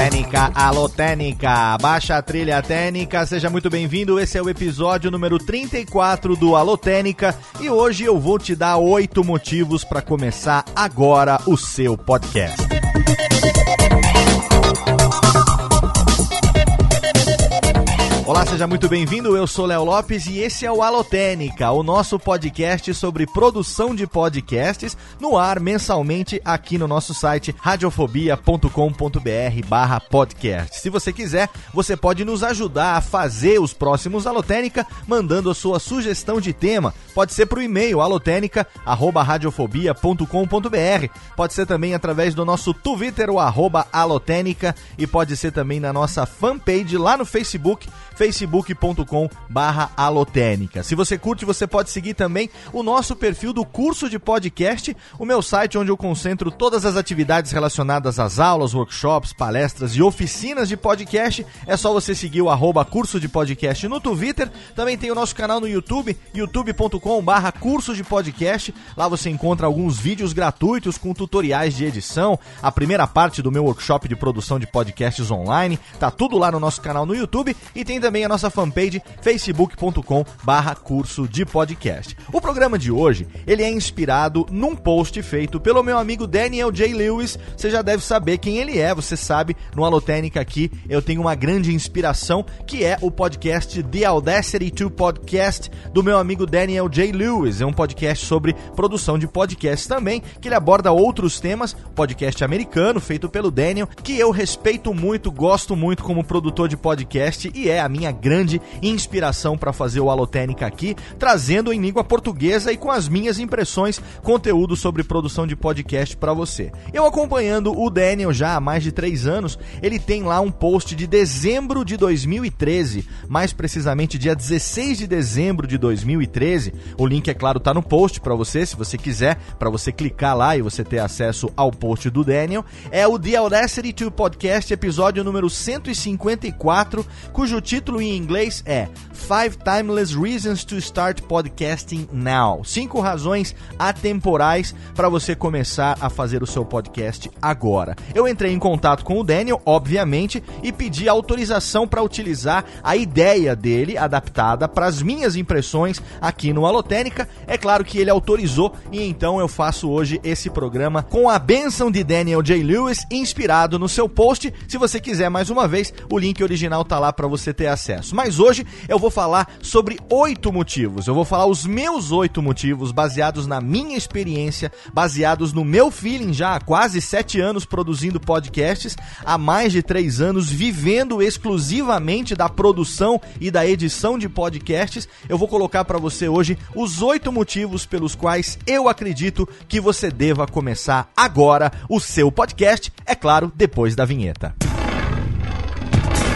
Técnica, alô Técnica, baixa a trilha técnica, seja muito bem-vindo. Esse é o episódio número 34 do Alô Técnica e hoje eu vou te dar oito motivos para começar agora o seu podcast. Olá, seja muito bem-vindo. Eu sou Léo Lopes e esse é o Alotênica, o nosso podcast sobre produção de podcasts no ar mensalmente aqui no nosso site radiofobia.com.br/podcast. Se você quiser, você pode nos ajudar a fazer os próximos Alotênica mandando a sua sugestão de tema. Pode ser para o e-mail alotênica@radiofobia.com.br. Pode ser também através do nosso Twitter o arroba alotênica e pode ser também na nossa fanpage lá no Facebook facebook.com barra alotênica. Se você curte, você pode seguir também o nosso perfil do curso de podcast, o meu site onde eu concentro todas as atividades relacionadas às aulas, workshops, palestras e oficinas de podcast. É só você seguir o arroba curso de podcast no Twitter. Também tem o nosso canal no YouTube, youtube.com barra curso de podcast. Lá você encontra alguns vídeos gratuitos com tutoriais de edição, a primeira parte do meu workshop de produção de podcasts online. Tá tudo lá no nosso canal no YouTube e tem também a nossa fanpage facebook.com barra curso de podcast. O programa de hoje, ele é inspirado num post feito pelo meu amigo Daniel J. Lewis. Você já deve saber quem ele é, você sabe, no Alotênica aqui eu tenho uma grande inspiração, que é o podcast The Audacity to Podcast, do meu amigo Daniel J. Lewis. É um podcast sobre produção de podcast também, que ele aborda outros temas, podcast americano, feito pelo Daniel, que eu respeito muito, gosto muito como produtor de podcast e é a minha grande inspiração para fazer o Alotênica aqui, trazendo em língua portuguesa e com as minhas impressões conteúdo sobre produção de podcast para você. Eu acompanhando o Daniel já há mais de três anos, ele tem lá um post de dezembro de 2013, mais precisamente dia 16 de dezembro de 2013. O link, é claro, tá no post para você, se você quiser, para você clicar lá e você ter acesso ao post do Daniel. É o The Audacity to Podcast, episódio número 154, cujo título em inglês é Five Timeless Reasons to Start Podcasting Now. Cinco razões atemporais para você começar a fazer o seu podcast agora. Eu entrei em contato com o Daniel, obviamente, e pedi autorização para utilizar a ideia dele adaptada para as minhas impressões aqui no Alotênica. É claro que ele autorizou e então eu faço hoje esse programa com a benção de Daniel J. Lewis, inspirado no seu post. Se você quiser mais uma vez, o link original tá lá para você ter acesso. Mas hoje eu vou falar sobre oito motivos. Eu vou falar os meus oito motivos baseados na minha experiência, baseados no meu feeling já há quase sete anos produzindo podcasts, há mais de três anos vivendo exclusivamente da produção e da edição de podcasts. Eu vou colocar para você hoje os oito motivos pelos quais eu acredito que você deva começar agora o seu podcast, é claro, depois da vinheta.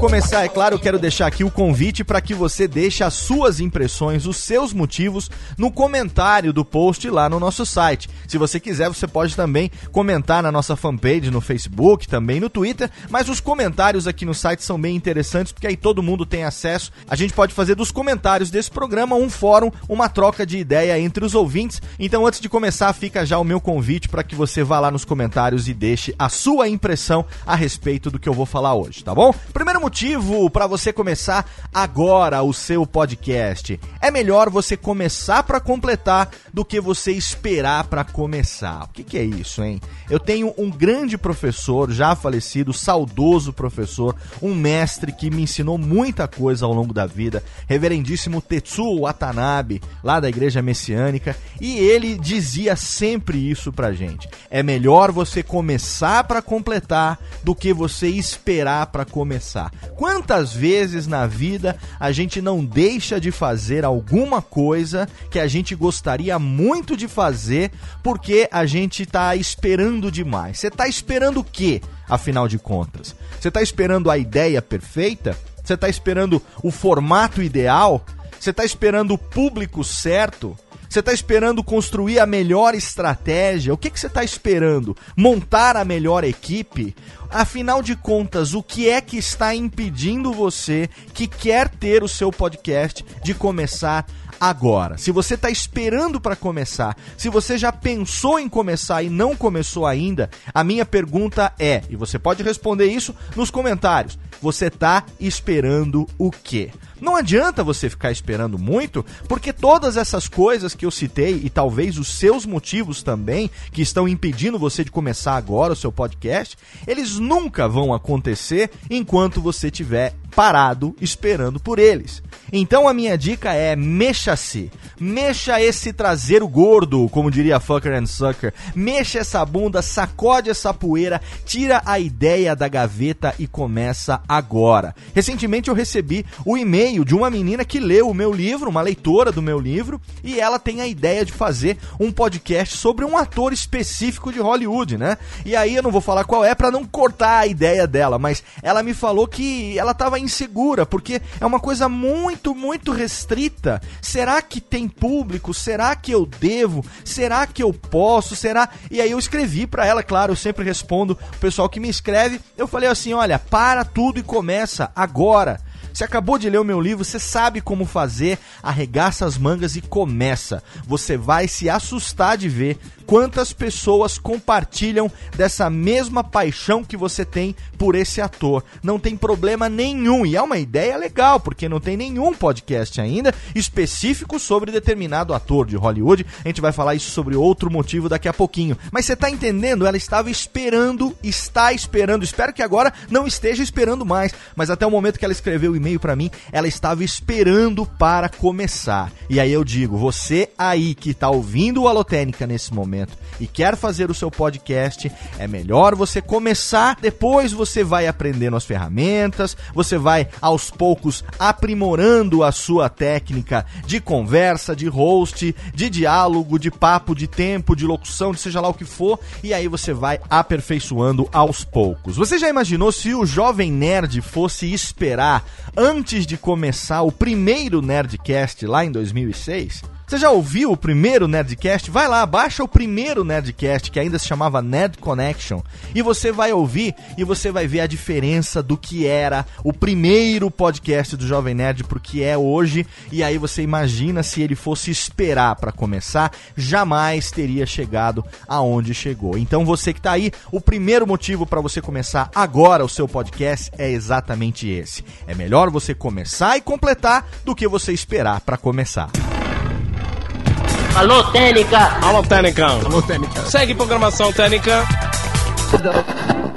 Começar, é claro, eu quero deixar aqui o convite para que você deixe as suas impressões, os seus motivos no comentário do post lá no nosso site. Se você quiser, você pode também comentar na nossa fanpage no Facebook, também no Twitter, mas os comentários aqui no site são bem interessantes porque aí todo mundo tem acesso. A gente pode fazer dos comentários desse programa um fórum, uma troca de ideia entre os ouvintes. Então, antes de começar, fica já o meu convite para que você vá lá nos comentários e deixe a sua impressão a respeito do que eu vou falar hoje, tá bom? Primeiro para você começar agora o seu podcast. É melhor você começar para completar do que você esperar para começar. O que, que é isso, hein? Eu tenho um grande professor, já falecido, saudoso professor, um mestre que me ensinou muita coisa ao longo da vida, reverendíssimo Tetsuo Watanabe, lá da Igreja Messiânica, e ele dizia sempre isso pra gente. É melhor você começar para completar do que você esperar para começar. Quantas vezes na vida a gente não deixa de fazer alguma coisa que a gente gostaria muito de fazer porque a gente está esperando demais? Você está esperando o quê, afinal de contas? Você está esperando a ideia perfeita? Você está esperando o formato ideal? Você está esperando o público certo? Você está esperando construir a melhor estratégia? O que, que você está esperando? Montar a melhor equipe? Afinal de contas, o que é que está impedindo você que quer ter o seu podcast de começar agora? Se você está esperando para começar, se você já pensou em começar e não começou ainda, a minha pergunta é, e você pode responder isso nos comentários: você está esperando o quê? Não adianta você ficar esperando muito, porque todas essas coisas que eu citei e talvez os seus motivos também que estão impedindo você de começar agora o seu podcast, eles nunca vão acontecer enquanto você estiver parado esperando por eles. Então a minha dica é mexa-se. Mexa esse traseiro gordo, como diria Fucker and Sucker. Mexa essa bunda, sacode essa poeira, tira a ideia da gaveta e começa agora. Recentemente eu recebi o e-mail de uma menina que leu o meu livro, uma leitora do meu livro, e ela tem a ideia de fazer um podcast sobre um ator específico de Hollywood, né? E aí eu não vou falar qual é para não cortar a ideia dela, mas ela me falou que ela estava insegura porque é uma coisa muito, muito restrita. Será que tem público? Será que eu devo? Será que eu posso? Será? E aí eu escrevi para ela, claro, eu sempre respondo o pessoal que me escreve. Eu falei assim: olha, para tudo e começa agora. Você acabou de ler o meu livro, você sabe como fazer, arregaça as mangas e começa. Você vai se assustar de ver quantas pessoas compartilham dessa mesma paixão que você tem por esse ator. Não tem problema nenhum e é uma ideia legal, porque não tem nenhum podcast ainda específico sobre determinado ator de Hollywood. A gente vai falar isso sobre outro motivo daqui a pouquinho. Mas você tá entendendo? Ela estava esperando, está esperando. Espero que agora não esteja esperando mais, mas até o momento que ela escreveu e-mail para mim, ela estava esperando para começar. E aí eu digo, você aí que tá ouvindo o Alotênica nesse momento, e quer fazer o seu podcast, é melhor você começar, depois você vai aprendendo as ferramentas, você vai aos poucos aprimorando a sua técnica de conversa, de host, de diálogo, de papo, de tempo, de locução, de seja lá o que for, e aí você vai aperfeiçoando aos poucos. Você já imaginou se o jovem nerd fosse esperar antes de começar o primeiro Nerdcast lá em 2006? Você já ouviu o primeiro Nerdcast? Vai lá, baixa o primeiro Nerdcast, que ainda se chamava Nerd Connection, e você vai ouvir e você vai ver a diferença do que era o primeiro podcast do Jovem Nerd pro que é hoje, e aí você imagina se ele fosse esperar para começar, jamais teria chegado aonde chegou. Então você que tá aí, o primeiro motivo para você começar agora o seu podcast é exatamente esse. É melhor você começar e completar do que você esperar para começar. Alô, Técnica! Alô, Técnica. Alô, Técnica. Segue programação Técnica.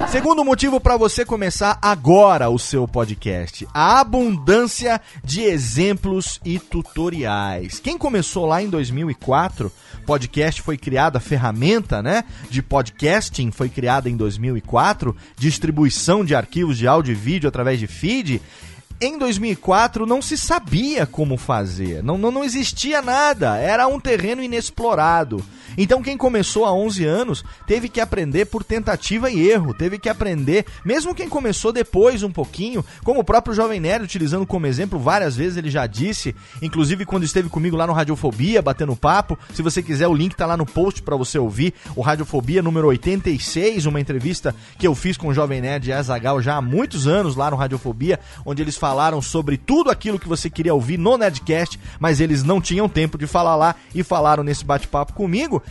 Segundo motivo para você começar agora o seu podcast: a abundância de exemplos e tutoriais. Quem começou lá em 2004, podcast foi criada, a ferramenta, né, de podcasting foi criada em 2004, distribuição de arquivos de áudio e vídeo através de feed em 2004 não se sabia como fazer, não, não, não existia nada, era um terreno inexplorado. Então quem começou há 11 anos teve que aprender por tentativa e erro, teve que aprender, mesmo quem começou depois um pouquinho, como o próprio Jovem Nerd, utilizando como exemplo várias vezes, ele já disse, inclusive quando esteve comigo lá no Radiofobia, batendo papo, se você quiser o link tá lá no post para você ouvir, o Radiofobia número 86, uma entrevista que eu fiz com o Jovem Nerd e Azagal já há muitos anos lá no Radiofobia, onde eles falaram sobre tudo aquilo que você queria ouvir no Nerdcast, mas eles não tinham tempo de falar lá e falaram nesse bate-papo comigo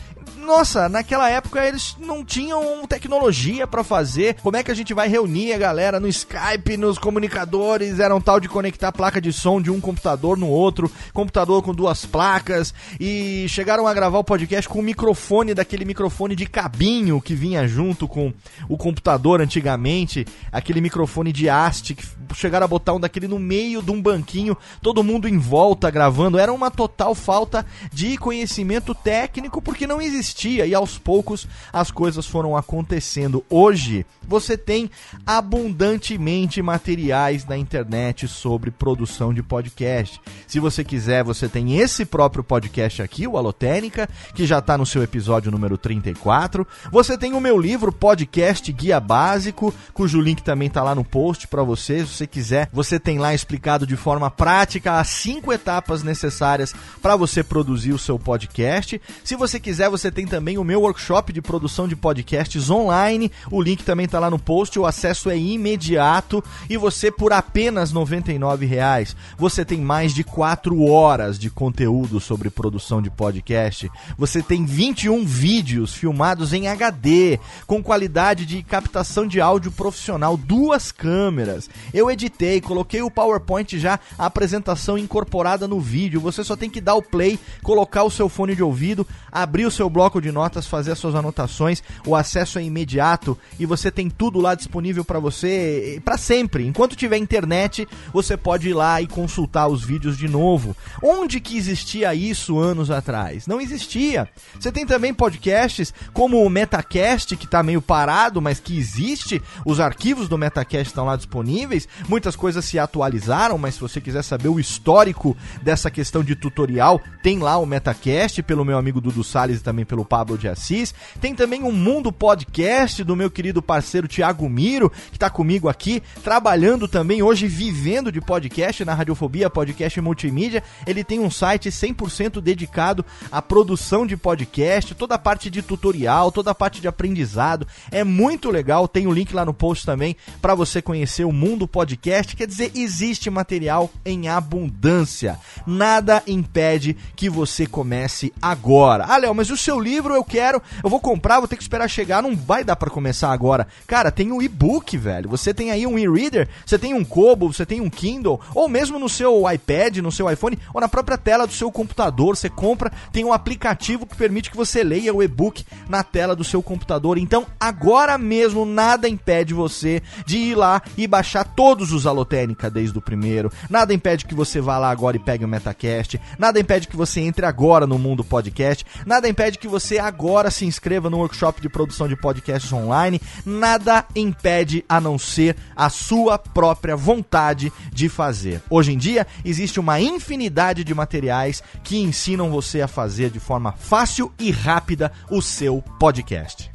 nossa, naquela época eles não tinham tecnologia para fazer. Como é que a gente vai reunir a galera no Skype, nos comunicadores? Era um tal de conectar placa de som de um computador no outro, computador com duas placas e chegaram a gravar o podcast com o microfone daquele microfone de cabinho que vinha junto com o computador antigamente, aquele microfone de haste que chegaram a botar um daquele no meio de um banquinho, todo mundo em volta gravando. Era uma total falta de conhecimento técnico porque não existia e aos poucos as coisas foram acontecendo. Hoje você tem abundantemente materiais na internet sobre produção de podcast. Se você quiser, você tem esse próprio podcast aqui, o Alotênica, que já está no seu episódio número 34. Você tem o meu livro Podcast Guia Básico, cujo link também está lá no post para você. Se você quiser, você tem lá explicado de forma prática as cinco etapas necessárias para você produzir o seu podcast. Se você quiser, você tem também o meu workshop de produção de podcasts online. O link também está lá no post. O acesso é imediato e você por apenas R$ 99,00 você tem mais de 4 horas de conteúdo sobre produção de podcast. Você tem 21 vídeos filmados em HD com qualidade de captação de áudio profissional, duas câmeras. Eu editei, coloquei o PowerPoint já a apresentação incorporada no vídeo. Você só tem que dar o play, colocar o seu fone de ouvido, abrir o seu bloco de notas, fazer as suas anotações. O acesso é imediato e você tem tudo lá disponível para você para sempre. Enquanto tiver internet, você pode ir lá e consultar os vídeos de novo. Onde que existia isso anos atrás? Não existia. Você tem também podcasts como o Metacast, que está meio parado, mas que existe. Os arquivos do Metacast estão lá disponíveis. Muitas coisas se atualizaram, mas se você quiser saber o histórico dessa questão de tutorial, tem lá o Metacast pelo meu amigo Dudu Salles e também pelo Pablo de Assis. Tem também o Mundo Podcast do meu querido parceiro Thiago Miro, que está comigo aqui, trabalhando também hoje, vivendo de podcast na Radiofobia Podcast Multimídia. Ele tem um site 100% dedicado à produção de podcast, toda a parte de tutorial, toda a parte de aprendizado. É muito legal. Tem o um link lá no post também para você conhecer o Mundo Podcast. Quer dizer, existe material em abundância. Nada impede que você comece agora. Ah, Léo, mas o seu livro eu quero, eu vou comprar, vou ter que esperar chegar, não vai dar para começar agora. Cara, tem um e-book, velho. Você tem aí um e-reader, você tem um Kobo, você tem um Kindle, ou mesmo no seu iPad, no seu iPhone, ou na própria tela do seu computador, você compra, tem um aplicativo que permite que você leia o e-book na tela do seu computador. Então, agora mesmo nada impede você de ir lá e baixar todos os Alotênica desde o primeiro. Nada impede que você vá lá agora e pegue o Metacast. Nada impede que você entre agora no mundo podcast. Nada impede que você agora se inscreva no workshop de produção de podcasts online. Nada impede a não ser a sua própria vontade de fazer. Hoje em dia existe uma infinidade de materiais que ensinam você a fazer de forma fácil e rápida o seu podcast.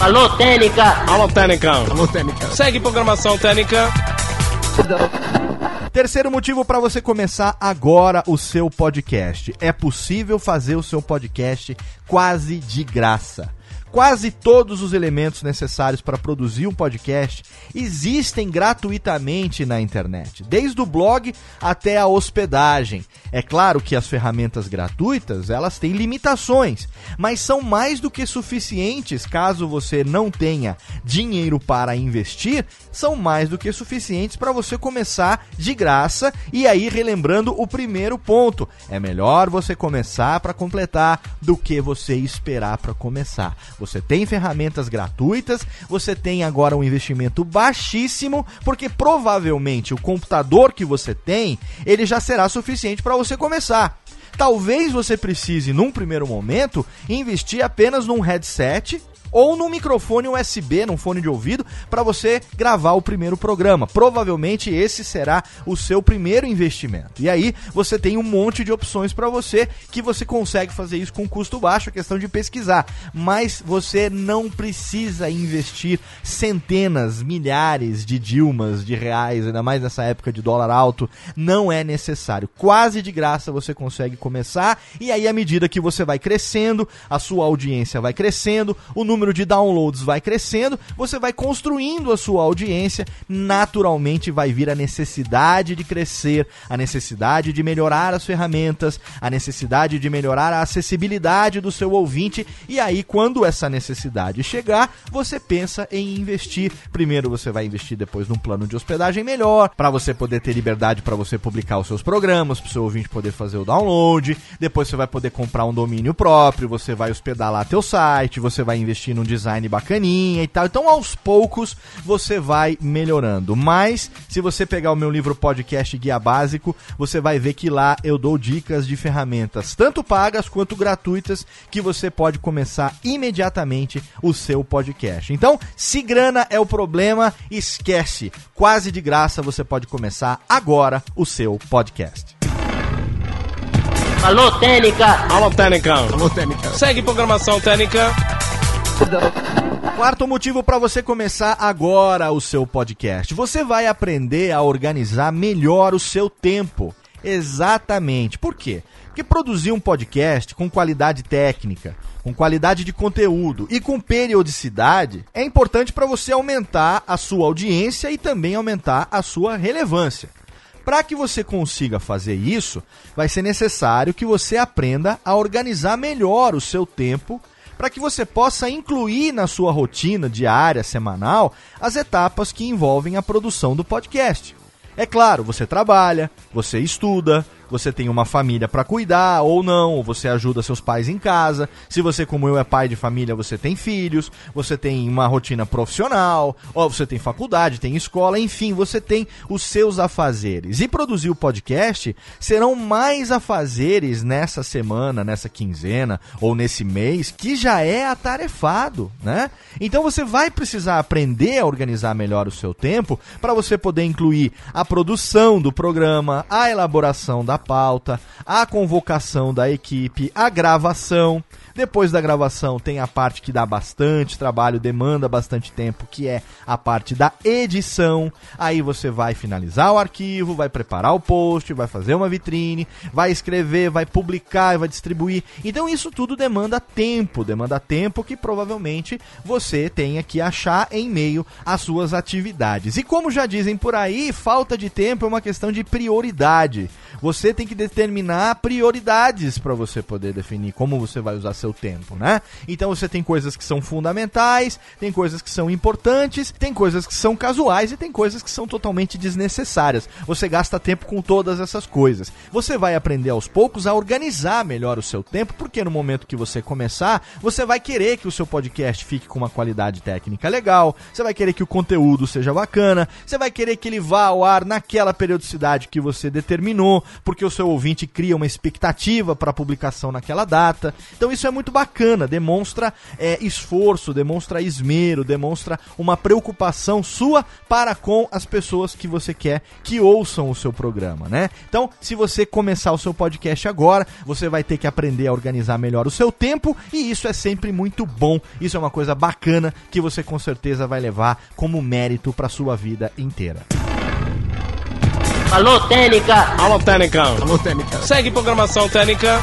Alô, Técnica! Alô, Técnica! Alô, Técnica! Segue programação Técnica! Terceiro motivo para você começar agora o seu podcast. É possível fazer o seu podcast quase de graça. Quase todos os elementos necessários para produzir um podcast existem gratuitamente na internet, desde o blog até a hospedagem. É claro que as ferramentas gratuitas, elas têm limitações, mas são mais do que suficientes caso você não tenha dinheiro para investir, são mais do que suficientes para você começar de graça e aí relembrando o primeiro ponto, é melhor você começar para completar do que você esperar para começar. Você tem ferramentas gratuitas, você tem agora um investimento baixíssimo, porque provavelmente o computador que você tem, ele já será suficiente para você começar. Talvez você precise, num primeiro momento, investir apenas num headset ou num microfone USB, num fone de ouvido, para você gravar o primeiro programa. Provavelmente esse será o seu primeiro investimento. E aí você tem um monte de opções para você que você consegue fazer isso com custo baixo, é questão de pesquisar. Mas você não precisa investir centenas, milhares de Dilmas, de reais, ainda mais nessa época de dólar alto. Não é necessário. Quase de graça você consegue começar. E aí, à medida que você vai crescendo, a sua audiência vai crescendo, o número número de downloads vai crescendo, você vai construindo a sua audiência, naturalmente vai vir a necessidade de crescer, a necessidade de melhorar as ferramentas, a necessidade de melhorar a acessibilidade do seu ouvinte, e aí quando essa necessidade chegar, você pensa em investir. Primeiro você vai investir depois num plano de hospedagem melhor, para você poder ter liberdade para você publicar os seus programas, para o seu ouvinte poder fazer o download, depois você vai poder comprar um domínio próprio, você vai hospedar lá teu site, você vai investir num design bacaninha e tal. Então, aos poucos, você vai melhorando. Mas, se você pegar o meu livro podcast Guia Básico, você vai ver que lá eu dou dicas de ferramentas, tanto pagas quanto gratuitas, que você pode começar imediatamente o seu podcast. Então, se grana é o problema, esquece. Quase de graça você pode começar agora o seu podcast. Alô, Técnica! Alô, Técnica. Alô, Técnica. Segue programação Técnica. Quarto motivo para você começar agora o seu podcast. Você vai aprender a organizar melhor o seu tempo. Exatamente. Por quê? Porque produzir um podcast com qualidade técnica, com qualidade de conteúdo e com periodicidade é importante para você aumentar a sua audiência e também aumentar a sua relevância. Para que você consiga fazer isso, vai ser necessário que você aprenda a organizar melhor o seu tempo para que você possa incluir na sua rotina diária, semanal, as etapas que envolvem a produção do podcast. É claro, você trabalha, você estuda, você tem uma família para cuidar ou não, ou você ajuda seus pais em casa. Se você, como eu, é pai de família, você tem filhos, você tem uma rotina profissional, ou você tem faculdade, tem escola, enfim, você tem os seus afazeres. E produzir o podcast serão mais afazeres nessa semana, nessa quinzena ou nesse mês que já é atarefado, né? Então você vai precisar aprender a organizar melhor o seu tempo para você poder incluir a produção do programa, a elaboração da pauta, a convocação da equipe, a gravação. Depois da gravação tem a parte que dá bastante trabalho, demanda bastante tempo, que é a parte da edição. Aí você vai finalizar o arquivo, vai preparar o post, vai fazer uma vitrine, vai escrever, vai publicar vai distribuir. Então isso tudo demanda tempo, demanda tempo que provavelmente você tenha que achar em meio às suas atividades. E como já dizem por aí, falta de tempo é uma questão de prioridade. Você tem que determinar prioridades para você poder definir como você vai usar seu tempo, né? Então você tem coisas que são fundamentais, tem coisas que são importantes, tem coisas que são casuais e tem coisas que são totalmente desnecessárias. Você gasta tempo com todas essas coisas. Você vai aprender aos poucos a organizar melhor o seu tempo, porque no momento que você começar, você vai querer que o seu podcast fique com uma qualidade técnica legal, você vai querer que o conteúdo seja bacana, você vai querer que ele vá ao ar naquela periodicidade que você determinou, porque o seu ouvinte cria uma expectativa para a publicação naquela data. Então isso é muito bacana, demonstra é, esforço, demonstra esmero, demonstra uma preocupação sua para com as pessoas que você quer que ouçam o seu programa, né? Então, se você começar o seu podcast agora, você vai ter que aprender a organizar melhor o seu tempo e isso é sempre muito bom. Isso é uma coisa bacana que você com certeza vai levar como mérito para sua vida inteira. Alô, Técnica! Alô, Técnica. Alô, Técnica. Segue programação Técnica.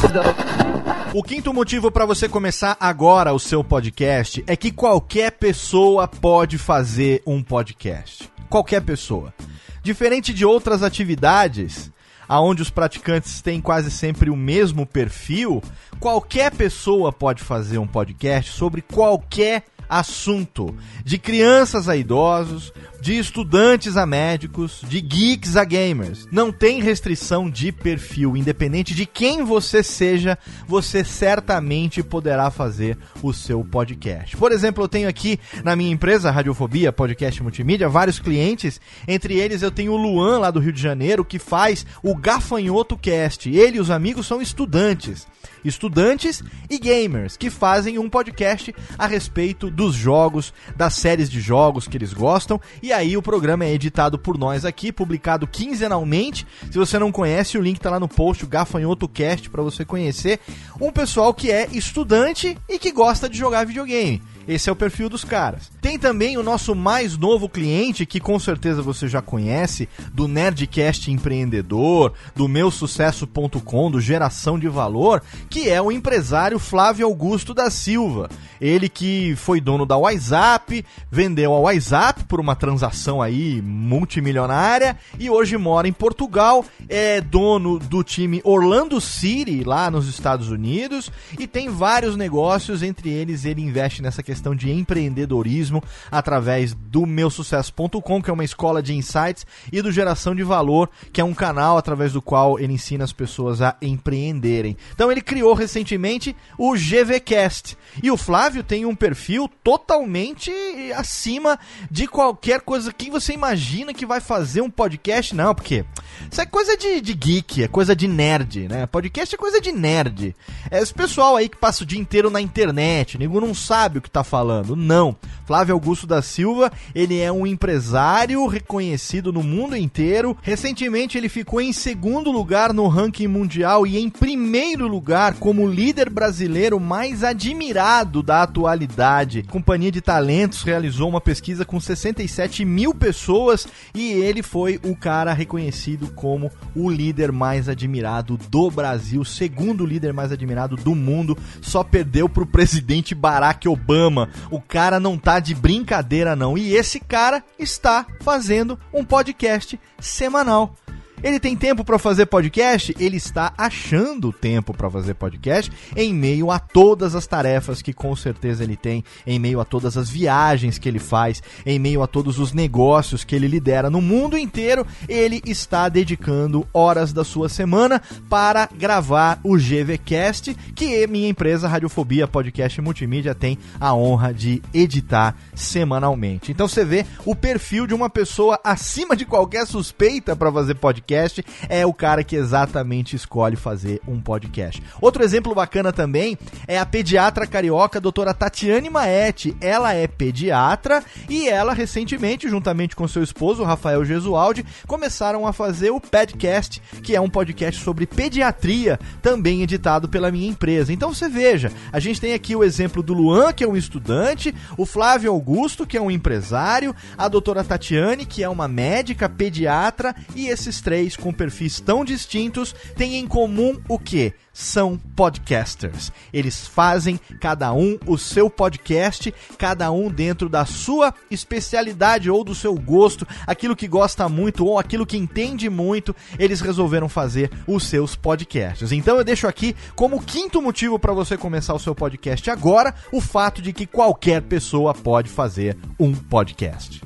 O quinto motivo para você começar agora o seu podcast é que qualquer pessoa pode fazer um podcast. Qualquer pessoa. Diferente de outras atividades, aonde os praticantes têm quase sempre o mesmo perfil, qualquer pessoa pode fazer um podcast sobre qualquer assunto, de crianças a idosos, de estudantes a médicos, de geeks a gamers. Não tem restrição de perfil, independente de quem você seja, você certamente poderá fazer o seu podcast. Por exemplo, eu tenho aqui na minha empresa Radiofobia Podcast Multimídia vários clientes, entre eles eu tenho o Luan lá do Rio de Janeiro que faz o Gafanhoto Cast. Ele e os amigos são estudantes estudantes e gamers que fazem um podcast a respeito dos jogos, das séries de jogos que eles gostam. E aí o programa é editado por nós aqui, publicado quinzenalmente. Se você não conhece, o link tá lá no post, o Gafanhoto Cast, para você conhecer um pessoal que é estudante e que gosta de jogar videogame. Esse é o perfil dos caras. Tem também o nosso mais novo cliente, que com certeza você já conhece, do Nerdcast Empreendedor, do meusucesso.com, do Geração de Valor, que é o empresário Flávio Augusto da Silva. Ele que foi dono da WhatsApp, vendeu a WhatsApp por uma transação aí multimilionária e hoje mora em Portugal, é dono do time Orlando City lá nos Estados Unidos e tem vários negócios, entre eles ele investe nessa questão de empreendedorismo através do meusucesso.com, que é uma escola de insights, e do Geração de Valor, que é um canal através do qual ele ensina as pessoas a empreenderem. Então ele criou recentemente o GVcast. E o Flávio tem um perfil totalmente acima de qualquer coisa que você imagina que vai fazer um podcast, não, porque isso é coisa de, de geek, é coisa de nerd, né? Podcast é coisa de nerd. É esse pessoal aí que passa o dia inteiro na internet, nego não sabe o que tá falando. Não. Flávio Augusto da Silva, ele é um empresário reconhecido no mundo inteiro. Recentemente ele ficou em segundo lugar no ranking mundial e em primeiro lugar como líder brasileiro mais admirado da atualidade. A Companhia de Talentos realizou uma pesquisa com 67 mil pessoas e ele foi o cara reconhecido como o líder mais admirado do Brasil, segundo líder mais admirado do mundo, só perdeu pro presidente Barack Obama. O cara não tá de brincadeira não. E esse cara está fazendo um podcast semanal. Ele tem tempo para fazer podcast? Ele está achando tempo para fazer podcast em meio a todas as tarefas que com certeza ele tem, em meio a todas as viagens que ele faz, em meio a todos os negócios que ele lidera no mundo inteiro. Ele está dedicando horas da sua semana para gravar o GVcast, que minha empresa Radiofobia Podcast Multimídia tem a honra de editar semanalmente. Então você vê o perfil de uma pessoa acima de qualquer suspeita para fazer podcast podcast, é o cara que exatamente escolhe fazer um podcast. Outro exemplo bacana também é a pediatra carioca a doutora Tatiane Maete. Ela é pediatra e ela recentemente, juntamente com seu esposo, Rafael Gesualdi, começaram a fazer o Padcast, que é um podcast sobre pediatria, também editado pela minha empresa. Então você veja, a gente tem aqui o exemplo do Luan, que é um estudante, o Flávio Augusto, que é um empresário, a doutora Tatiane, que é uma médica pediatra, e esses três três com perfis tão distintos têm em comum o que? São podcasters. Eles fazem cada um o seu podcast, cada um dentro da sua especialidade ou do seu gosto, aquilo que gosta muito ou aquilo que entende muito, eles resolveram fazer os seus podcasts. Então eu deixo aqui como quinto motivo para você começar o seu podcast agora, o fato de que qualquer pessoa pode fazer um podcast.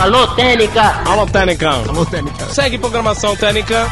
Alô, Técnica! Alô, Técnica! Alô, Técnica! Segue programação Técnica.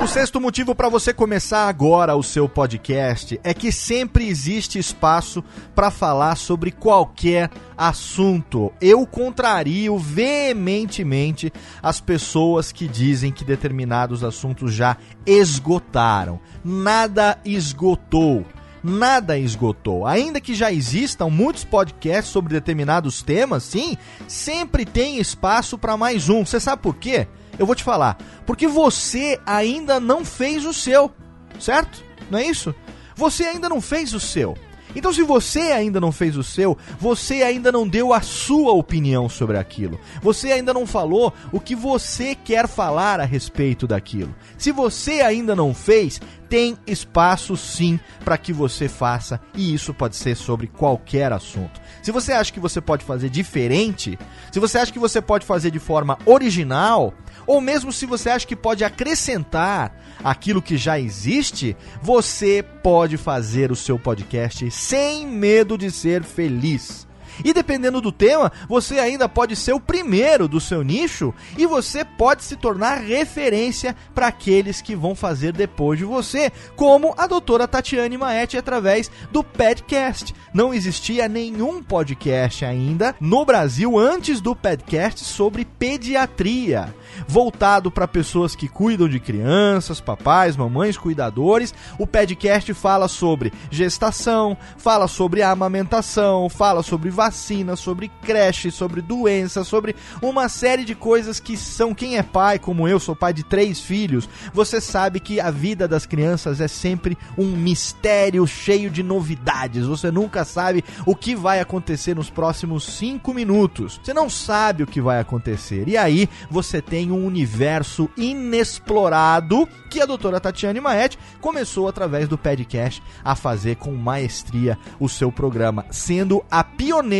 O sexto motivo para você começar agora o seu podcast é que sempre existe espaço para falar sobre qualquer assunto. Eu contrario veementemente as pessoas que dizem que determinados assuntos já esgotaram. Nada esgotou nada esgotou. Ainda que já existam muitos podcasts sobre determinados temas, sim, sempre tem espaço para mais um. Você sabe por quê? Eu vou te falar. Porque você ainda não fez o seu, certo? Não é isso? Você ainda não fez o seu. Então, se você ainda não fez o seu, você ainda não deu a sua opinião sobre aquilo. Você ainda não falou o que você quer falar a respeito daquilo. Se você ainda não fez, tem espaço sim para que você faça, e isso pode ser sobre qualquer assunto. Se você acha que você pode fazer diferente, se você acha que você pode fazer de forma original, ou mesmo se você acha que pode acrescentar aquilo que já existe, você pode fazer o seu podcast sem medo de ser feliz. E dependendo do tema, você ainda pode ser o primeiro do seu nicho e você pode se tornar referência para aqueles que vão fazer depois de você, como a doutora Tatiane Maete através do Podcast. Não existia nenhum podcast ainda no Brasil antes do podcast sobre pediatria voltado para pessoas que cuidam de crianças, papais, mamães, cuidadores. O podcast fala sobre gestação, fala sobre amamentação, fala sobre vacina vacina, sobre creche, sobre doença, sobre uma série de coisas que são quem é pai, como eu, sou pai de três filhos, você sabe que a vida das crianças é sempre um mistério cheio de novidades. Você nunca sabe o que vai acontecer nos próximos cinco minutos. Você não sabe o que vai acontecer. E aí você tem um universo inexplorado que a doutora Tatiane Maete começou através do podcast a fazer com maestria o seu programa, sendo a pioneira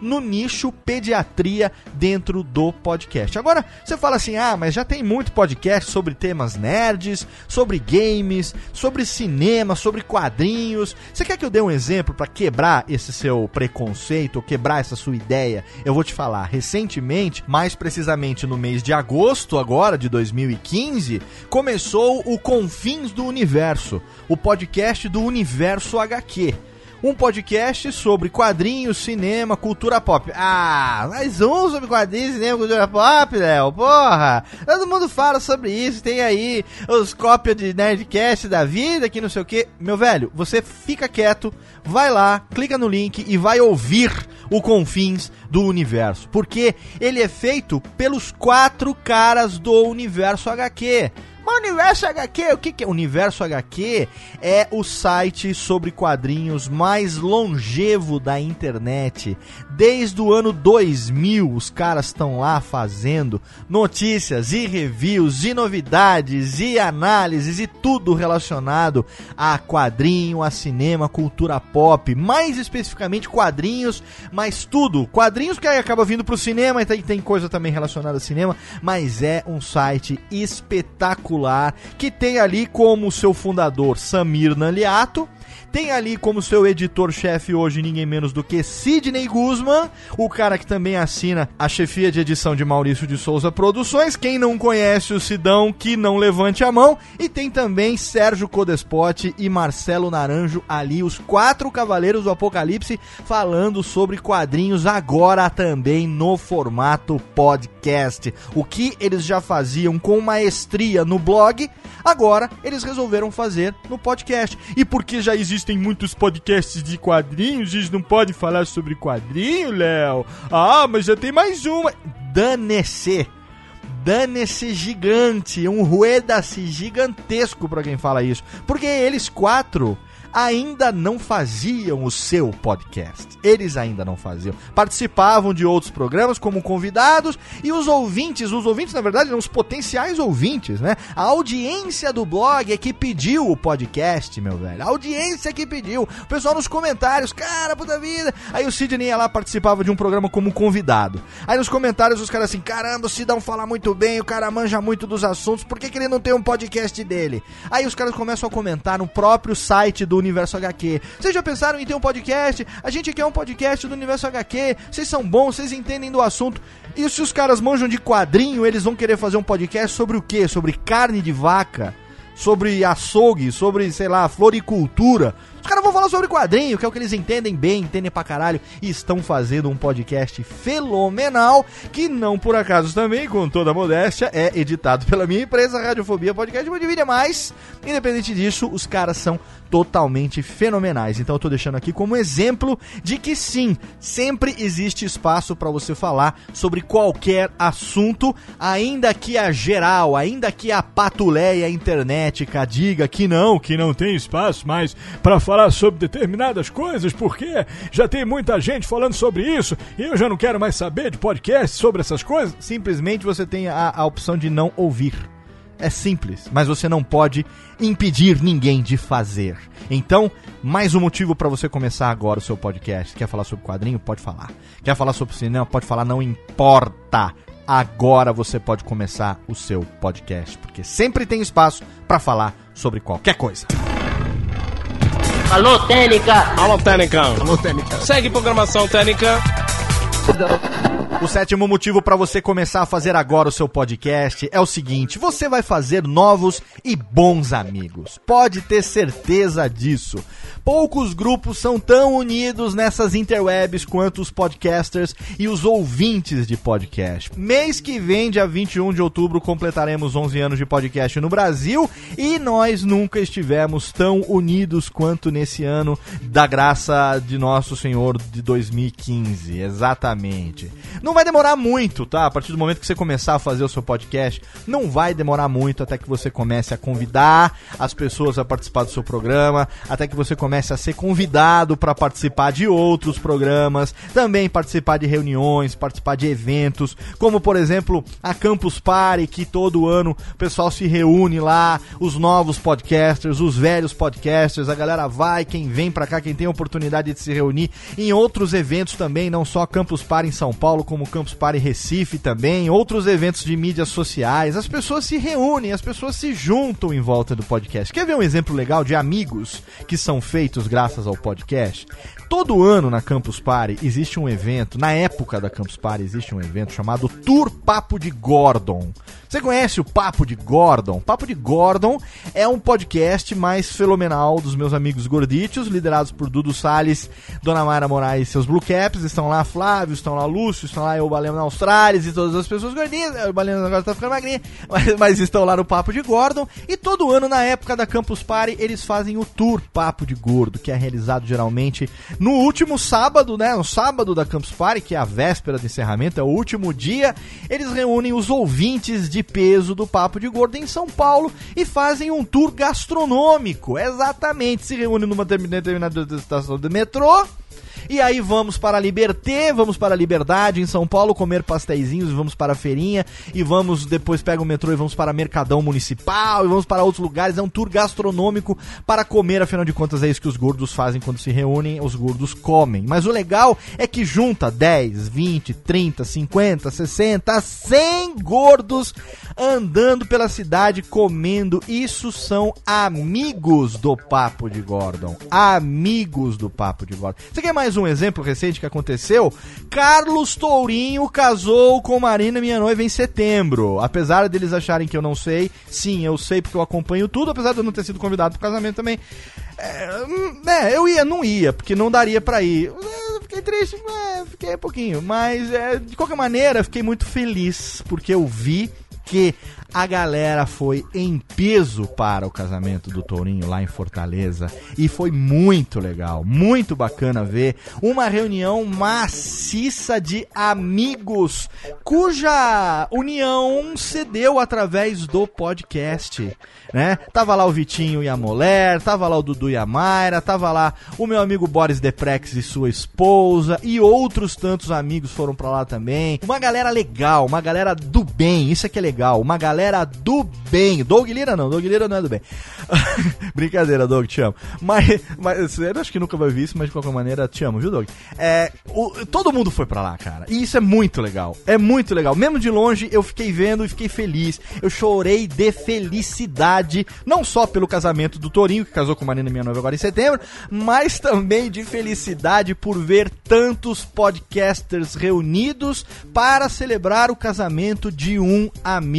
no nicho pediatria dentro do podcast. Agora, você fala assim: "Ah, mas já tem muito podcast sobre temas nerds, sobre games, sobre cinema, sobre quadrinhos. Você quer que eu dê um exemplo para quebrar esse seu preconceito, quebrar essa sua ideia? Eu vou te falar, recentemente, mais precisamente no mês de agosto agora de 2015, começou o Confins do Universo, o podcast do Universo HQ um podcast sobre quadrinhos, cinema, cultura pop. Ah, mais um sobre quadrinhos, cinema, cultura pop, Léo, porra! Todo mundo fala sobre isso, tem aí os cópias de Nerdcast da vida, que não sei o que. Meu velho, você fica quieto, vai lá, clica no link e vai ouvir o Confins do Universo, porque ele é feito pelos quatro caras do Universo HQ. Mas Universo HQ, o que, que é? Universo HQ é o site sobre quadrinhos mais longevo da internet. Desde o ano 2000, os caras estão lá fazendo notícias e reviews e novidades e análises e tudo relacionado a quadrinho, a cinema, cultura pop, mais especificamente quadrinhos, mas tudo. Quadrinhos que aí acaba vindo pro cinema e tem, tem coisa também relacionada a cinema, mas é um site espetacular que tem ali como seu fundador Samir Naliato tem ali como seu editor-chefe hoje ninguém menos do que Sidney Guzman, o cara que também assina a chefia de edição de Maurício de Souza Produções. Quem não conhece o Sidão, que não levante a mão. E tem também Sérgio Codespote e Marcelo Naranjo ali, os quatro cavaleiros do Apocalipse, falando sobre quadrinhos agora também no formato podcast. O que eles já faziam com maestria no blog, agora eles resolveram fazer no podcast. E porque já existem muitos podcasts de quadrinhos, eles não podem falar sobre quadrinho, Léo. Ah, mas já tem mais uma. Dane-se. Gigante, um rueda-se gigantesco para quem fala isso. Porque eles quatro ainda não faziam o seu podcast. Eles ainda não faziam. Participavam de outros programas como convidados e os ouvintes, os ouvintes na verdade eram os potenciais ouvintes, né? A audiência do blog é que pediu o podcast, meu velho. A audiência que pediu. O pessoal nos comentários, cara, puta vida. Aí o Sidney ia lá participava de um programa como convidado. Aí nos comentários os caras assim, caramba, o Sidão fala muito bem, o cara manja muito dos assuntos, por que, que ele não tem um podcast dele? Aí os caras começam a comentar no próprio site do Universo HQ. Vocês já pensaram em ter um podcast? A gente quer um podcast do Universo HQ. Vocês são bons, vocês entendem do assunto. E se os caras manjam de quadrinho, eles vão querer fazer um podcast sobre o quê? Sobre carne de vaca? Sobre açougue? Sobre, sei lá, floricultura? Os caras vão falar sobre quadrinho, que é o que eles entendem bem, entendem pra caralho, e estão fazendo um podcast fenomenal, que não por acaso também, com toda a modéstia, é editado pela minha empresa Radiofobia Podcast Multimídia, mas, independente disso, os caras são totalmente fenomenais. Então eu tô deixando aqui como exemplo de que sim, sempre existe espaço para você falar sobre qualquer assunto, ainda que a geral, ainda que a patuleia internetica diga que não, que não tem espaço mais para falar sobre determinadas coisas, porque já tem muita gente falando sobre isso e eu já não quero mais saber de podcast sobre essas coisas. Simplesmente você tem a, a opção de não ouvir. É simples, mas você não pode impedir ninguém de fazer. Então, mais um motivo para você começar agora o seu podcast. Quer falar sobre quadrinho? Pode falar. Quer falar sobre cinema? Pode falar, não importa. Agora você pode começar o seu podcast, porque sempre tem espaço para falar sobre qualquer coisa. Alô, Técnica! Alô, Técnica. Alô, Técnica. Segue programação Técnica. O sétimo motivo para você começar a fazer agora o seu podcast é o seguinte: você vai fazer novos e bons amigos. Pode ter certeza disso. Poucos grupos são tão unidos nessas interwebs quanto os podcasters e os ouvintes de podcast. Mês que vem, dia 21 de outubro, completaremos 11 anos de podcast no Brasil e nós nunca estivemos tão unidos quanto nesse ano da graça de nosso Senhor de 2015. Exatamente. Não vai demorar muito, tá? A partir do momento que você começar a fazer o seu podcast, não vai demorar muito até que você comece a convidar as pessoas a participar do seu programa, até que você comece a ser convidado para participar de outros programas, também participar de reuniões, participar de eventos, como por exemplo a Campus Party, que todo ano o pessoal se reúne lá, os novos podcasters, os velhos podcasters, a galera vai, quem vem para cá, quem tem oportunidade de se reunir em outros eventos também, não só Campus Party em São Paulo, como Campus Party Recife também, outros eventos de mídias sociais. As pessoas se reúnem, as pessoas se juntam em volta do podcast. Quer ver um exemplo legal de amigos que são feitos graças ao podcast? Todo ano na Campus Party existe um evento, na época da Campus Party existe um evento chamado Tour Papo de Gordon. Você conhece o Papo de Gordon? Papo de Gordon é um podcast mais fenomenal dos meus amigos gorditos, liderados por Dudu Salles, Dona Mayra Moraes e seus Blue Caps. Estão lá Flávio, estão lá Lúcio, estão lá o Baleno na Austrália e todas as pessoas gordinhas. O Baleno agora tá ficando magrinho, mas, mas estão lá no Papo de Gordon. E todo ano, na época da Campus Party, eles fazem o Tour Papo de Gordo, que é realizado geralmente no último sábado, né? No sábado da Campus Party, que é a véspera de encerramento, é o último dia. Eles reúnem os ouvintes de peso do Papo de Gordo em São Paulo e fazem um tour gastronômico. Exatamente, se reúnem numa determinada estação de metrô. E aí vamos para a Liberté, vamos para a Liberdade em São Paulo comer pastéisinhos, vamos para a feirinha e vamos depois pega o metrô e vamos para Mercadão Municipal e vamos para outros lugares. É um tour gastronômico para comer, afinal de contas é isso que os gordos fazem quando se reúnem, os gordos comem. Mas o legal é que junta 10, 20, 30, 50, 60, 100 gordos andando pela cidade comendo. Isso são amigos do Papo de Gordon. Amigos do Papo de Gordon. Você quer mais um exemplo recente que aconteceu? Carlos Tourinho casou com Marina, minha noiva, em setembro. Apesar deles acharem que eu não sei, sim, eu sei porque eu acompanho tudo, apesar de eu não ter sido convidado pro casamento também. É, hum, é eu ia, não ia, porque não daria pra ir. É, fiquei triste, é, fiquei um pouquinho. Mas, é, de qualquer maneira, fiquei muito feliz, porque eu vi que a galera foi em peso para o casamento do Tourinho lá em Fortaleza e foi muito legal, muito bacana ver uma reunião maciça de amigos cuja união cedeu através do podcast, né? Tava lá o Vitinho e a Moler, tava lá o Dudu e a Mayra, tava lá o meu amigo Boris Deprex e sua esposa e outros tantos amigos foram para lá também. Uma galera legal, uma galera do bem, isso é que é legal, uma galera do bem. Doug Lira não, Doug Lira não é do bem. Brincadeira, Doug, te amo. Mas, mas você acho que nunca vai ver isso, mas de qualquer maneira, te amo, viu, Doug? É, o, todo mundo foi pra lá, cara. E isso é muito legal. É muito legal. Mesmo de longe, eu fiquei vendo e fiquei feliz. Eu chorei de felicidade, não só pelo casamento do Torinho, que casou com Marina Minha Noiva agora em setembro, mas também de felicidade por ver tantos podcasters reunidos para celebrar o casamento de um amigo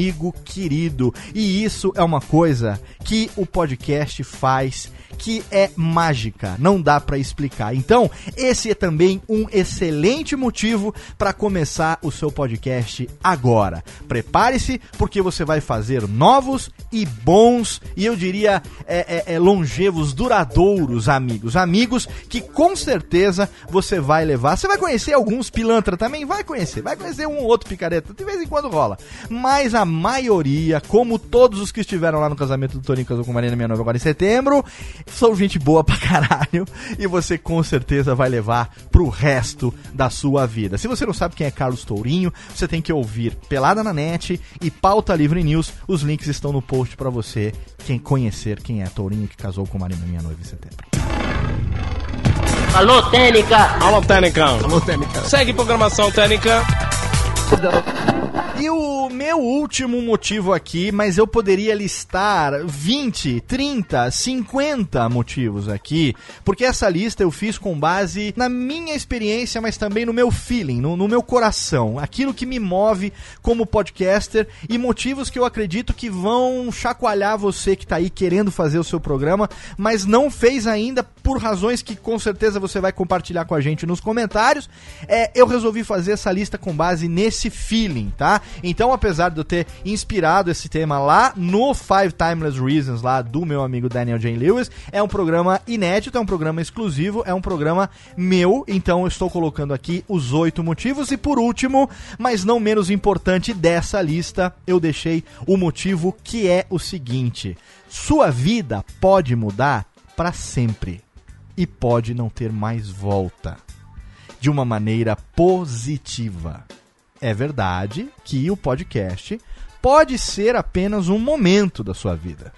querido. E isso é uma coisa que o podcast faz que é mágica, não dá para explicar. Então, esse é também um excelente motivo para começar o seu podcast agora. Prepare-se, porque você vai fazer novos e bons, e eu diria é, é, é, longevos, duradouros amigos. Amigos que com certeza você vai levar. Você vai conhecer alguns pilantra também? Vai conhecer, vai conhecer um ou outro picareta, de vez em quando rola. Mas a maioria, como todos os que estiveram lá no casamento do Toninho Casou com Marina Minha Nova agora em setembro, são gente boa pra caralho e você com certeza vai levar pro resto da sua vida. Se você não sabe quem é Carlos Tourinho, você tem que ouvir Pelada na Net e Pauta Livre News. Os links estão no post para você quem conhecer quem é Tourinho que casou com Marina Minha Noiva em setembro. Alô, Técnica! Alô, Técnica! Alô, Técnica! Segue programação Técnica. E o meu último motivo aqui, mas eu poderia listar 20, 30, 50 motivos aqui, porque essa lista eu fiz com base na minha experiência, mas também no meu feeling, no, no meu coração, aquilo que me move como podcaster e motivos que eu acredito que vão chacoalhar você que está aí querendo fazer o seu programa, mas não fez ainda por razões que com certeza você vai compartilhar com a gente nos comentários. É, eu resolvi fazer essa lista com base nesse feeling, tá? Então, apesar de eu ter inspirado esse tema lá no Five Timeless Reasons, lá do meu amigo Daniel J. Lewis, é um programa inédito, é um programa exclusivo, é um programa meu, então eu estou colocando aqui os oito motivos. E por último, mas não menos importante dessa lista, eu deixei o motivo que é o seguinte: sua vida pode mudar para sempre e pode não ter mais volta. De uma maneira positiva. É verdade que o podcast pode ser apenas um momento da sua vida.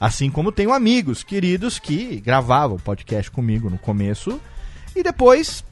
Assim como tenho amigos queridos que gravavam podcast comigo no começo e depois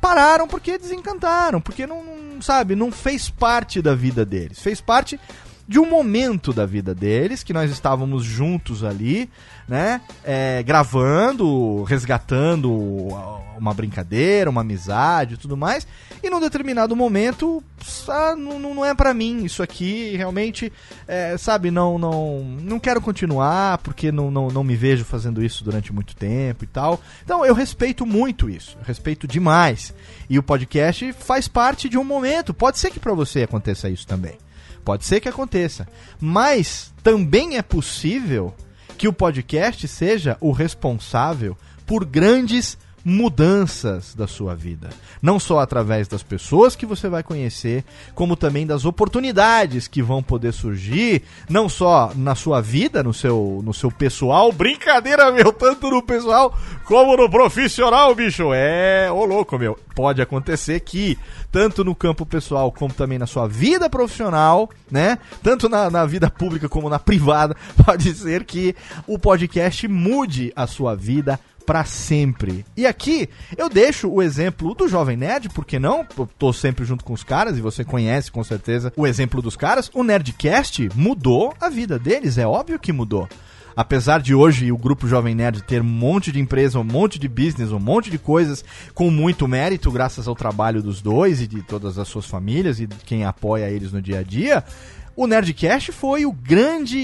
pararam porque desencantaram, porque não, não, sabe, não fez parte da vida deles. Fez parte de um momento da vida deles, que nós estávamos juntos ali, né? É, gravando, resgatando uma brincadeira, uma amizade e tudo mais. E num determinado momento, ah, não, não é para mim isso aqui, realmente, é, sabe, não, não, não quero continuar, porque não, não, não me vejo fazendo isso durante muito tempo e tal. Então eu respeito muito isso, respeito demais. E o podcast faz parte de um momento. Pode ser que para você aconteça isso também. Pode ser que aconteça. Mas também é possível que o podcast seja o responsável por grandes mudanças da sua vida. Não só através das pessoas que você vai conhecer, como também das oportunidades que vão poder surgir, não só na sua vida, no seu, no seu pessoal, brincadeira, meu, tanto no pessoal como no profissional, bicho. É, ô louco, meu. Pode acontecer que, tanto no campo pessoal como também na sua vida profissional, né? Tanto na, na vida pública como na privada, pode ser que o podcast mude a sua vida para sempre. E aqui eu deixo o exemplo do Jovem Nerd, porque não? Eu tô sempre junto com os caras e você conhece com certeza o exemplo dos caras. O Nerdcast mudou a vida deles, é óbvio que mudou. Apesar de hoje o grupo Jovem Nerd ter um monte de empresa, um monte de business, um monte de coisas com muito mérito, graças ao trabalho dos dois e de todas as suas famílias e de quem apoia eles no dia a dia, o Nerdcast foi o grande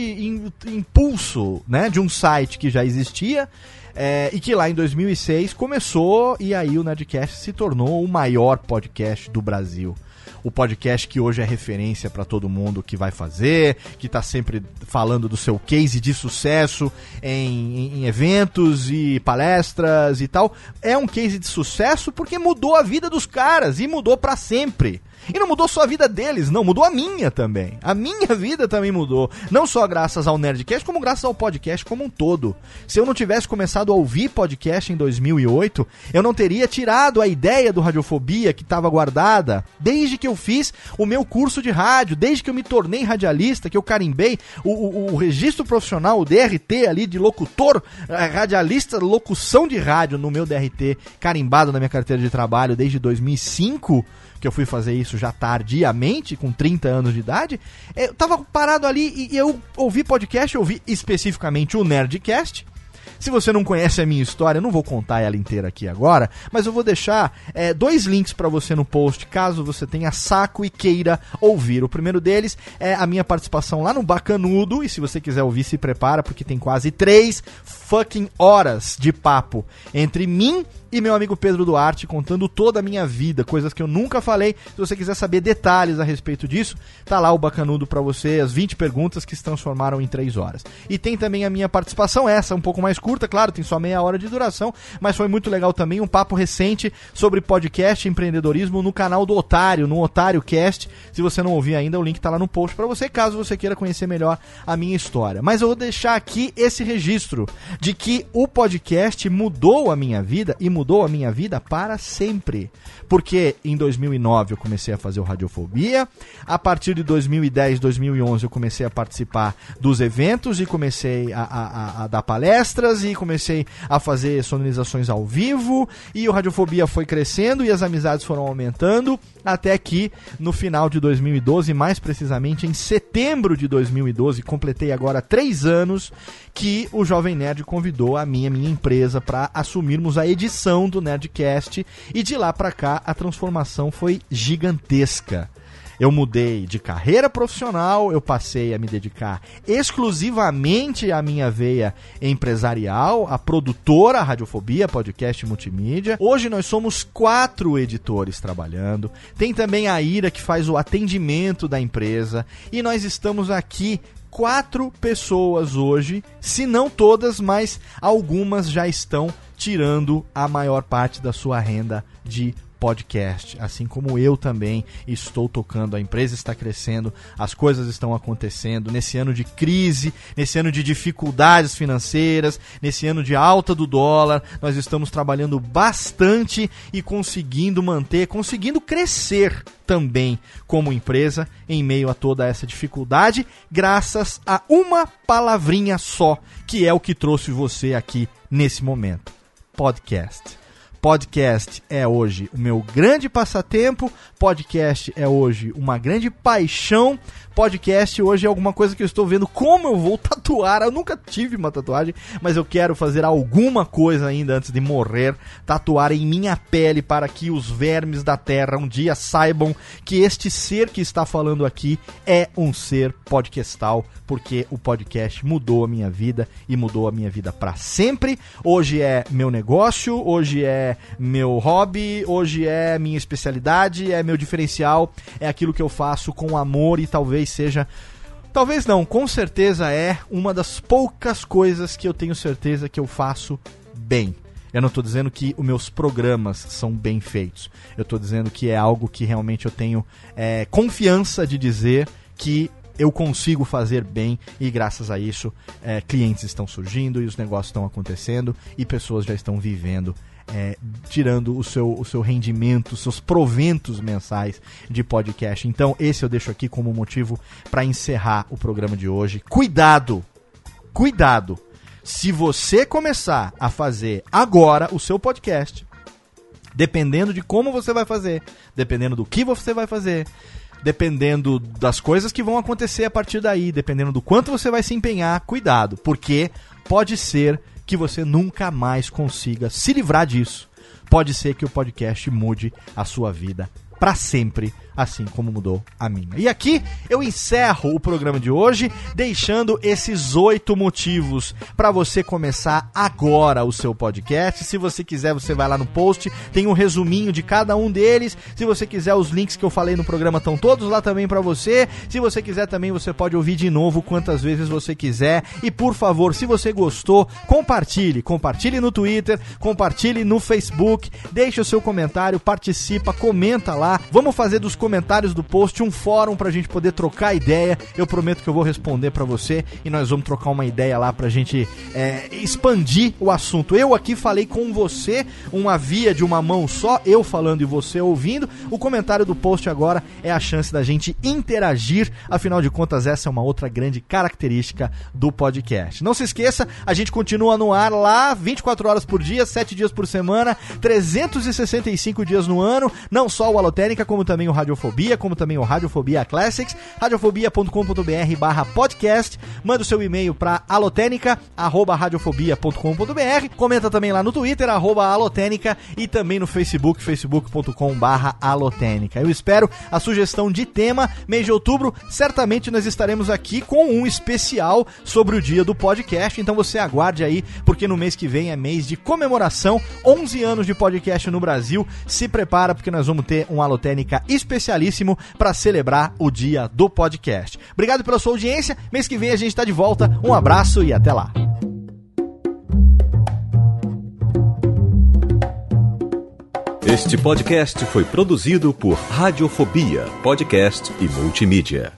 impulso né, de um site que já existia é, e que lá em 2006 começou e aí o Nerdcast se tornou o maior podcast do Brasil o podcast que hoje é referência para todo mundo que vai fazer, que está sempre falando do seu case de sucesso em, em, eventos e palestras e tal. É um case de sucesso porque mudou a vida dos caras e mudou para sempre. E não mudou só a vida deles, não, mudou a minha também. A minha vida também mudou. Não só graças ao Nerdcast, como graças ao podcast como um todo. Se eu não tivesse começado a ouvir podcast em 2008, eu não teria tirado a ideia do Radiofobia que estava guardada desde que eu fiz o meu curso de rádio, desde que eu me tornei radialista, que eu carimbei o, o, o registro profissional, o DRT ali de locutor, eh, radialista, locução de rádio no meu DRT, carimbado na minha carteira de trabalho desde 2005 que eu fui fazer isso já tardiamente, com 30 anos de idade, eu tava parado ali e eu ouvi podcast, eu ouvi especificamente o Nerdcast, se você não conhece a minha história, eu não vou contar ela inteira aqui agora, mas eu vou deixar é, dois links para você no post, caso você tenha saco e queira ouvir. O primeiro deles é a minha participação lá no Bacanudo, e se você quiser ouvir, se prepara, porque tem quase três fucking horas de papo entre mim e meu amigo Pedro Duarte contando toda a minha vida, coisas que eu nunca falei. Se você quiser saber detalhes a respeito disso, tá lá o bacanudo para você, as 20 perguntas que se transformaram em 3 horas. E tem também a minha participação, essa um pouco mais curta, claro, tem só meia hora de duração, mas foi muito legal também um papo recente sobre podcast empreendedorismo no canal do Otário, no Otário Cast. Se você não ouviu ainda, o link tá lá no post para você, caso você queira conhecer melhor a minha história. Mas eu vou deixar aqui esse registro de que o podcast mudou a minha vida e mudou a minha vida para sempre. Porque em 2009 eu comecei a fazer o Radiofobia, a partir de 2010, 2011 eu comecei a participar dos eventos e comecei a, a, a dar palestras e comecei a fazer sonorizações ao vivo e o Radiofobia foi crescendo e as amizades foram aumentando até que no final de 2012, mais precisamente em setembro de 2012, completei agora três anos que o Jovem Nerd convidou a minha minha empresa para assumirmos a edição do Nerdcast e de lá para cá a transformação foi gigantesca. Eu mudei de carreira profissional, eu passei a me dedicar exclusivamente à minha veia empresarial, a produtora Radiofobia, podcast multimídia. Hoje nós somos quatro editores trabalhando. Tem também a Ira que faz o atendimento da empresa e nós estamos aqui quatro pessoas hoje, se não todas, mas algumas já estão tirando a maior parte da sua renda de podcast, assim como eu também estou tocando, a empresa está crescendo, as coisas estão acontecendo. Nesse ano de crise, nesse ano de dificuldades financeiras, nesse ano de alta do dólar, nós estamos trabalhando bastante e conseguindo manter, conseguindo crescer também como empresa em meio a toda essa dificuldade, graças a uma palavrinha só, que é o que trouxe você aqui nesse momento: podcast. Podcast é hoje o meu grande passatempo, podcast é hoje uma grande paixão, podcast hoje é alguma coisa que eu estou vendo como eu vou tatuar. Eu nunca tive uma tatuagem, mas eu quero fazer alguma coisa ainda antes de morrer, tatuar em minha pele para que os vermes da terra um dia saibam que este ser que está falando aqui é um ser podcastal, porque o podcast mudou a minha vida e mudou a minha vida para sempre. Hoje é meu negócio, hoje é meu hobby, hoje é minha especialidade, é meu diferencial, é aquilo que eu faço com amor e talvez seja. Talvez não, com certeza é uma das poucas coisas que eu tenho certeza que eu faço bem. Eu não estou dizendo que os meus programas são bem feitos. Eu estou dizendo que é algo que realmente eu tenho é, confiança de dizer que eu consigo fazer bem e graças a isso é, clientes estão surgindo e os negócios estão acontecendo e pessoas já estão vivendo é, tirando o seu, o seu rendimento, seus proventos mensais de podcast. Então, esse eu deixo aqui como motivo para encerrar o programa de hoje. Cuidado! Cuidado! Se você começar a fazer agora o seu podcast, dependendo de como você vai fazer, dependendo do que você vai fazer, dependendo das coisas que vão acontecer a partir daí, dependendo do quanto você vai se empenhar, cuidado, porque pode ser que você nunca mais consiga se livrar disso. Pode ser que o podcast mude a sua vida para sempre assim como mudou a minha. E aqui eu encerro o programa de hoje deixando esses oito motivos para você começar agora o seu podcast. Se você quiser, você vai lá no post, tem um resuminho de cada um deles. Se você quiser, os links que eu falei no programa estão todos lá também para você. Se você quiser também, você pode ouvir de novo quantas vezes você quiser. E por favor, se você gostou, compartilhe. Compartilhe no Twitter, compartilhe no Facebook, deixe o seu comentário, participa, comenta lá. Vamos fazer dos comentários comentários do post um fórum pra gente poder trocar ideia. Eu prometo que eu vou responder para você e nós vamos trocar uma ideia lá pra gente é, expandir o assunto. Eu aqui falei com você, uma via de uma mão só, eu falando e você ouvindo. O comentário do post agora é a chance da gente interagir, afinal de contas, essa é uma outra grande característica do podcast. Não se esqueça, a gente continua no ar lá 24 horas por dia, 7 dias por semana, 365 dias no ano, não só o Alotênica, como também o Rádio Radiofobia, como também o Radiofobia Classics, radiofobia.com.br barra podcast. Manda o seu e-mail para alotênica, arroba radiofobia.com.br. Comenta também lá no Twitter, arroba alotênica e também no Facebook, facebook.com barra alotênica. Eu espero a sugestão de tema, mês de outubro, certamente nós estaremos aqui com um especial sobre o dia do podcast, então você aguarde aí, porque no mês que vem é mês de comemoração, 11 anos de podcast no Brasil, se prepara porque nós vamos ter um Alotênica especial especialíssimo para celebrar o dia do podcast. Obrigado pela sua audiência. Mês que vem a gente está de volta. Um abraço e até lá. Este podcast foi produzido por Radiofobia, podcast e multimídia.